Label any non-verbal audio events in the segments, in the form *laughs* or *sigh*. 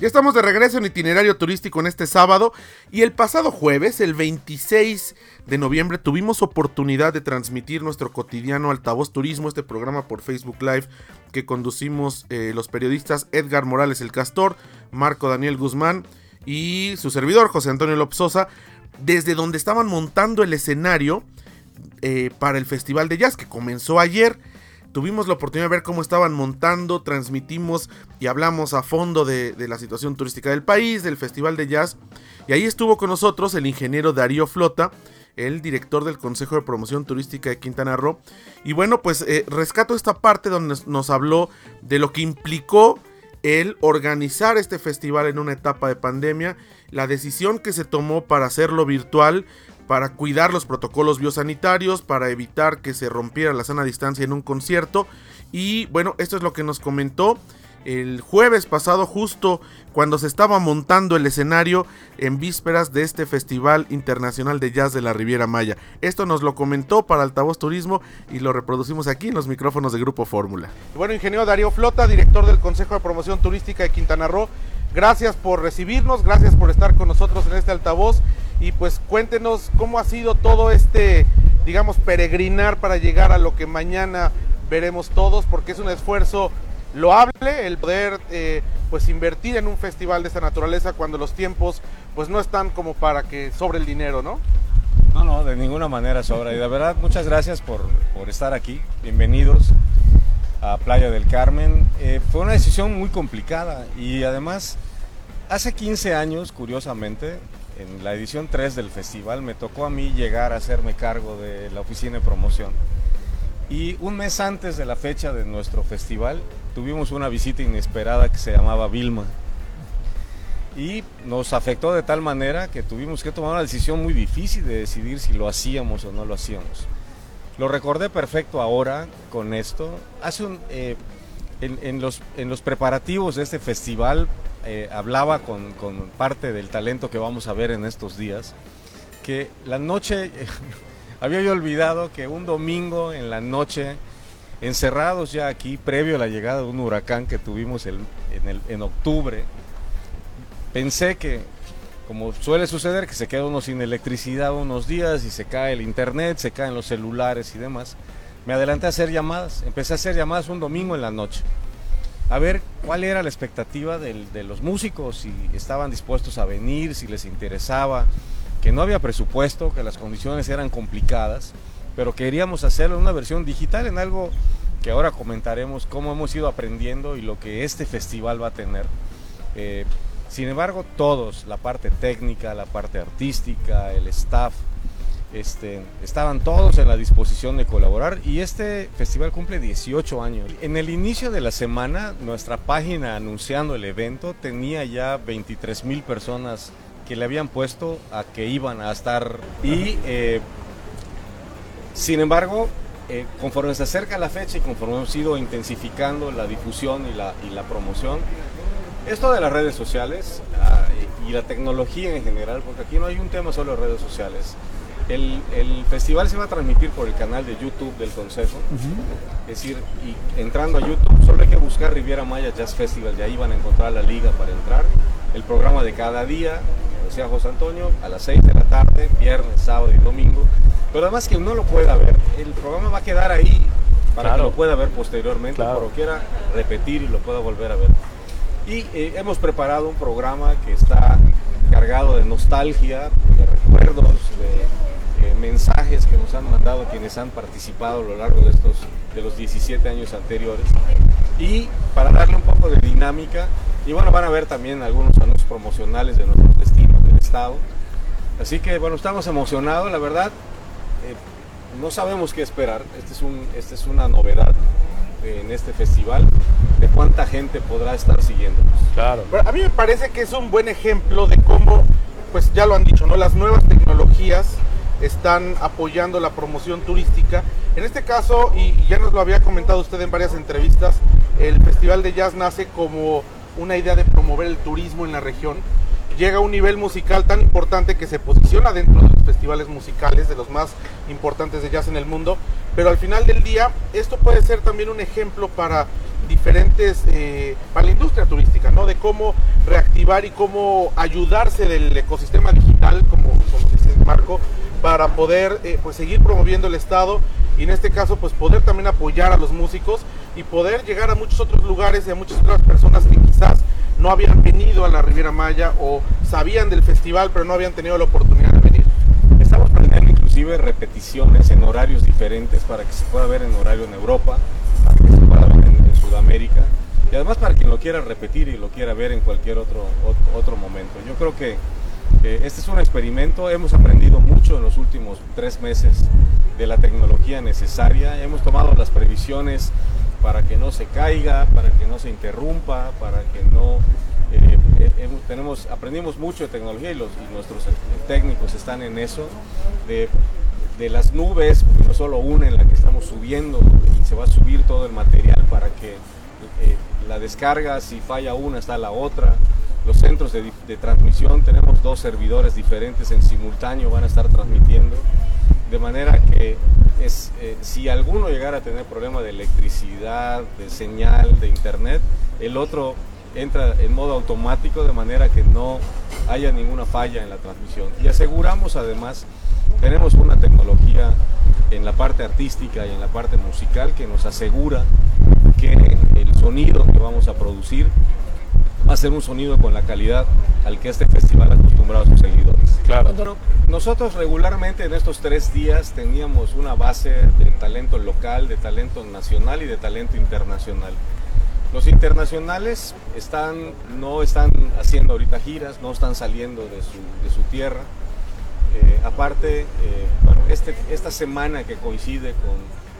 Ya estamos de regreso en itinerario turístico en este sábado y el pasado jueves, el 26 de noviembre, tuvimos oportunidad de transmitir nuestro cotidiano Altavoz Turismo, este programa por Facebook Live que conducimos eh, los periodistas Edgar Morales el Castor, Marco Daniel Guzmán y su servidor José Antonio Lopsosa, desde donde estaban montando el escenario eh, para el Festival de Jazz que comenzó ayer. Tuvimos la oportunidad de ver cómo estaban montando, transmitimos y hablamos a fondo de, la situación turística del país, del Festival de Jazz. Y ahí estuvo con nosotros el ingeniero Darío Flota, el director del Consejo de Promoción Turística de Quintana Roo. Y bueno, pues eh, rescato esta parte donde nos habló de lo que implicó el organizar este festival en una etapa de pandemia, la decisión que se tomó para hacerlo virtual, para cuidar los protocolos biosanitarios, para evitar que se rompiera la sana distancia en un concierto. Y bueno, esto es lo que nos comentó el jueves pasado, justo cuando se estaba montando el escenario en vísperas de este Festival Internacional de Jazz de la Riviera Maya. Esto nos lo comentó para Altavoz Turismo y lo reproducimos aquí en los micrófonos de Grupo Fórmula. Bueno, ingeniero Darío Flota, director del Consejo de Promoción Turística de Quintana Roo, gracias por recibirnos, gracias por estar con nosotros en este altavoz y pues cuéntenos cómo ha sido todo este, digamos, peregrinar para llegar a lo que mañana veremos todos, porque es un esfuerzo loable el poder eh, pues invertir en un festival de esta naturaleza cuando los tiempos pues no están como para que sobre el dinero, ¿no? No, no, de ninguna manera sobra. Y de verdad, muchas gracias por, por estar aquí. Bienvenidos a Playa del Carmen. Eh, fue una decisión muy complicada y además, hace 15 años, curiosamente, en la edición 3 del festival me tocó a mí llegar a hacerme cargo de la oficina de promoción. Y un mes antes de la fecha de nuestro festival tuvimos una visita inesperada que se llamaba Vilma. Y nos afectó de tal manera que tuvimos que tomar una decisión muy difícil de decidir si lo hacíamos o no lo hacíamos. Lo recordé perfecto ahora con esto. Hace un, eh, en, los, en los preparativos de este festival eh, hablaba con, parte del talento que vamos a ver en estos días, que la noche, *laughs* había yo olvidado que un domingo en la noche, encerrados ya aquí, previo a la llegada de un huracán que tuvimos en, en octubre, pensé que, como suele suceder, que se queda uno sin electricidad unos días y se cae el internet, se caen los celulares y demás, me adelanté a hacer llamadas, empecé a hacer llamadas un domingo en la noche a ver cuál era la expectativa de los músicos, si estaban dispuestos a venir, si les interesaba, que no había presupuesto, que las condiciones eran complicadas, pero queríamos hacerlo en una versión digital, en algo que ahora comentaremos cómo hemos ido aprendiendo y lo que este festival va a tener. Eh, sin embargo, todos, la parte técnica, la parte artística, el staff, este, estaban todos en la disposición de colaborar y este festival cumple 18 años. En el inicio de la semana, nuestra página anunciando el evento tenía ya 23 mil personas que le habían puesto a que iban a estar y eh, sin embargo eh, conforme se acerca la fecha y conforme hemos ido intensificando la difusión y la, y la promoción esto de las redes sociales ah, y la tecnología en general porque aquí no hay un tema solo de redes sociales el, festival se va a transmitir por el canal de YouTube del Consejo. Es decir, y entrando a YouTube, solo hay que buscar Riviera Maya Jazz Festival, y ahí van a encontrar la liga para entrar. El programa de cada día, decía José Antonio, a las 6 de la tarde, viernes, sábado y domingo. Pero además que uno lo pueda ver, el programa va a quedar ahí para que lo pueda ver posteriormente, claro. pero quiera repetir y lo pueda volver a ver. Y eh, hemos preparado un programa que está cargado de nostalgia, de recuerdos, de mensajes que nos han mandado quienes han participado a lo largo de estos de los 17 años anteriores. Y para darle un poco de dinámica y bueno van a ver también algunos anuncios promocionales de nuestros destinos del estado. Así que bueno estamos emocionados la verdad eh, no sabemos qué esperar. Este es un esta es una novedad en este festival de cuánta gente podrá estar siguiéndonos. Claro. A mí me parece que es un buen ejemplo de cómo pues ya lo han dicho no las nuevas tecnologías están apoyando la promoción turística. En este caso, y ya nos lo había comentado usted en varias entrevistas, el Festival de Jazz nace como una idea de promover el turismo en la región. Llega a un nivel musical tan importante que se posiciona dentro de los festivales musicales, de los más importantes de jazz en el mundo. Pero al final del día, esto puede ser también un ejemplo para diferentes, eh, para la industria turística, ¿no? De cómo reactivar y cómo ayudarse del ecosistema digital, como, como dice Marco, para poder eh, pues seguir promoviendo el Estado y en este caso pues poder también apoyar a los músicos y poder llegar a muchos otros lugares y a muchas otras personas que quizás no habían venido a la Riviera Maya o sabían del festival pero no habían tenido la oportunidad de venir. Estamos planeando inclusive repeticiones en horarios diferentes para que se pueda ver en horario en Europa, para que se pueda ver en, Sudamérica y además para quien lo quiera repetir y lo quiera ver en cualquier otro, otro momento. Yo creo que este es un experimento, hemos aprendido mucho en los últimos tres meses de la tecnología necesaria, hemos tomado las previsiones para que no se caiga, para que no se interrumpa, para que no... Eh, eh, tenemos, aprendimos mucho de tecnología y, los, nuestros técnicos están en eso, de, las nubes, no solo una en la que estamos subiendo y se va a subir todo el material para que eh, la descarga, si falla una, está la otra los centros de, transmisión, tenemos dos servidores diferentes en simultáneo, van a estar transmitiendo, de manera que es, eh, si alguno llegara a tener problema de electricidad, de señal, de internet, el otro entra en modo automático de manera que no haya ninguna falla en la transmisión. Y aseguramos además, tenemos una tecnología en la parte artística y en la parte musical que nos asegura que el sonido que vamos a producir va a ser un sonido con la calidad al que este festival ha acostumbrado a sus seguidores. Claro. Nosotros regularmente en estos tres días teníamos una base de talento local, de talento nacional y de talento internacional. Los internacionales están, no están haciendo ahorita giras, no están saliendo de su, tierra. Eh, aparte, eh, este, esta semana que coincide con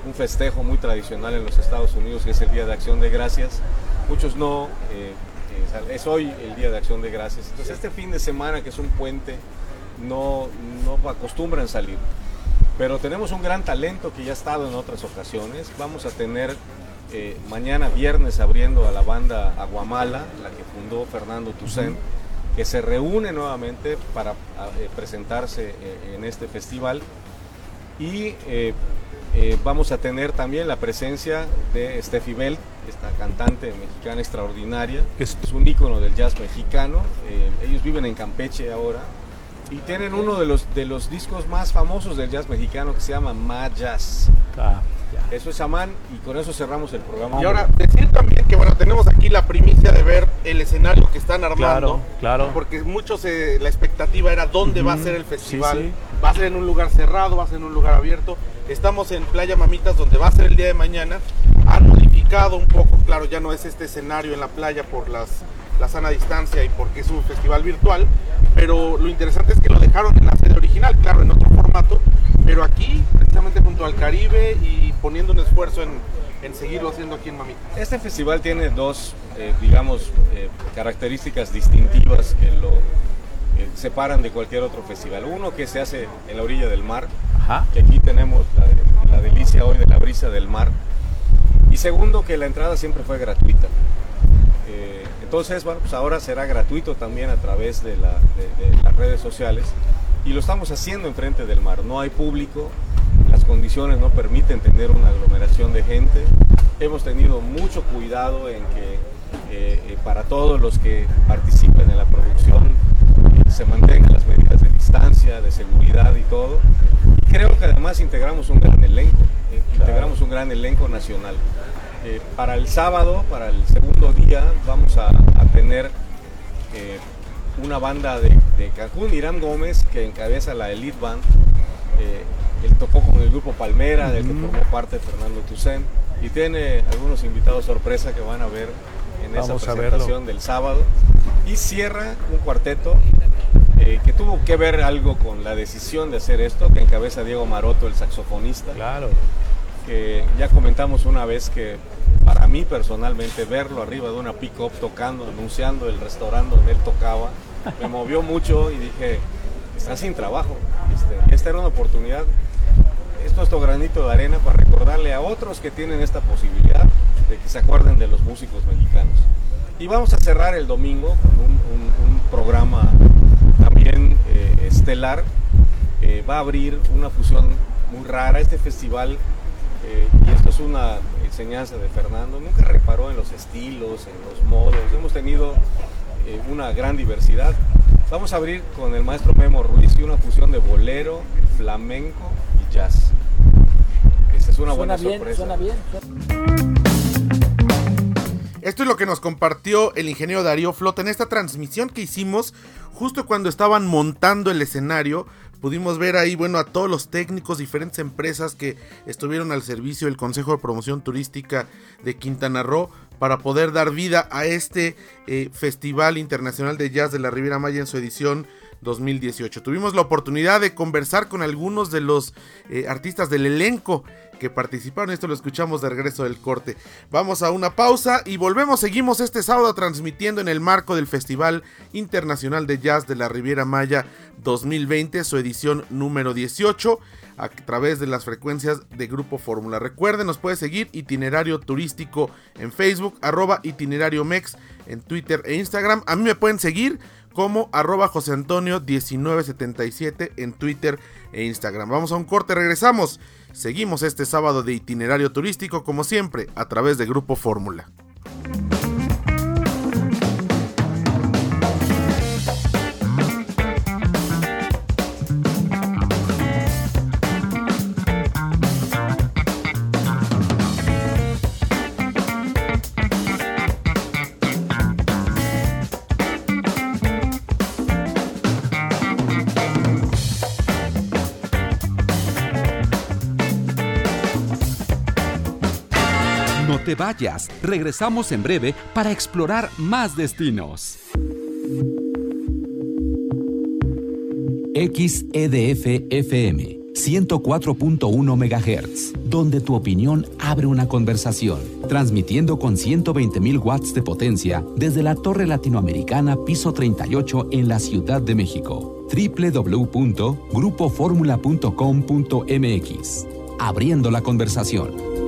un festejo muy tradicional en los Estados Unidos, que es el Día de Acción de Gracias, muchos no eh, es hoy el Día de Acción de Gracias. Entonces este fin de semana, que es un puente, no, no acostumbran salir. Pero tenemos un gran talento que ya ha estado en otras ocasiones. Vamos a tener eh, mañana viernes abriendo a la banda Aguamala, la que fundó Fernando Tucen, que se reúne nuevamente para eh, presentarse eh, en este festival. Y vamos a tener también la presencia de Steffi Bell, esta cantante mexicana extraordinaria. Es, un ícono del jazz mexicano. Eh, ellos viven en Campeche ahora y tienen uno de los, de los discos más famosos del jazz mexicano que se llama Ma Jazz. Eso es Amán y con eso cerramos el programa. Y ahora decir también que bueno, tenemos aquí la primicia de ver el escenario que están armando. Claro, Porque muchos eh, la expectativa era dónde va a ser el festival. Va a ser en un lugar cerrado, va a ser en un lugar abierto. Estamos en Playa Mamitas donde va a ser el día de mañana. Han modificado un poco, claro, ya no es este escenario en la playa por las, la sana distancia y porque es un festival virtual, pero lo interesante es que lo dejaron en la sede original, claro, en otro formato, pero aquí, precisamente junto al Caribe y poniendo un esfuerzo en, en seguirlo haciendo aquí en Mamitas. Este festival tiene dos, eh, digamos, eh, características distintivas que lo eh, separan de cualquier otro festival. Uno que se hace en la orilla del mar, que aquí tenemos la, delicia hoy de la brisa del mar. Y segundo, que la entrada siempre fue gratuita. Eh, entonces, bueno, pues ahora será gratuito también a través de, las redes sociales y lo estamos haciendo enfrente del mar. No hay público, las condiciones no permiten tener una aglomeración de gente. Hemos tenido mucho cuidado en que eh, para todos los que participen en la producción se mantengan las medidas de distancia, de seguridad y todo. Y creo que además integramos un gran elenco, eh, integramos un gran elenco nacional. Eh, para el sábado, para el segundo día, vamos a, tener eh, una banda de, Cancún, Irán Gómez, que encabeza la Elite Band. Él tocó con el grupo Palmera, del que formó parte Fernando Tucen, y tiene algunos invitados sorpresa que van a ver en esa presentación del sábado. Y cierra un cuarteto eh, que tuvo que ver algo con la decisión de hacer esto, que encabeza Diego Maroto, el saxofonista. Claro. Que ya comentamos una vez que para mí personalmente verlo arriba de una pick-up tocando, anunciando el restaurante donde él tocaba, me movió mucho y dije, está sin trabajo, este, esta era una oportunidad, es nuestro granito de arena para recordarle a otros que tienen esta posibilidad de que se acuerden de los músicos mexicanos. Y vamos a cerrar el domingo con un, programa también eh, estelar. va a abrir una fusión muy rara. Este festival, eh, y esto es una enseñanza de Fernando, nunca reparó en los estilos, en los modos. Hemos tenido eh, una gran diversidad. Vamos a abrir con el maestro Memo Ruiz y una fusión de bolero, flamenco y jazz. Esta es una buena bien, sorpresa. Suena bien. Esto es lo que nos compartió el ingeniero Darío Flota en esta transmisión que hicimos justo cuando estaban montando el escenario pudimos ver ahí, bueno, a todos los técnicos, diferentes empresas que estuvieron al servicio del Consejo de Promoción Turística de Quintana Roo para poder dar vida a este eh, Festival Internacional de Jazz de la Riviera Maya en su edición 2018. Tuvimos la oportunidad de conversar con algunos de los eh, artistas del elenco que participaron. Esto lo escuchamos de regreso del corte. Vamos a una pausa y volvemos. Seguimos este sábado transmitiendo en el marco del Festival Internacional de Jazz de la Riviera Maya 2020, su edición número 18 a través de las frecuencias de Grupo Fórmula. Recuerden, nos puede seguir itinerario turístico en Facebook, arroba itinerario mex en Twitter e Instagram. A mí me pueden seguir como arroba José Antonio 1977 en Twitter e Instagram. Vamos a un corte, regresamos. Seguimos este sábado de itinerario turístico como siempre a través de Grupo Fórmula. Te vayas, regresamos en breve para explorar más destinos. XEDF FM 104.1 MHz, donde tu opinión abre una conversación, transmitiendo con 120.000 watts de potencia desde la Torre Latinoamericana Piso 38 en la Ciudad de México. www.grupoformula.com.mx. Abriendo la conversación.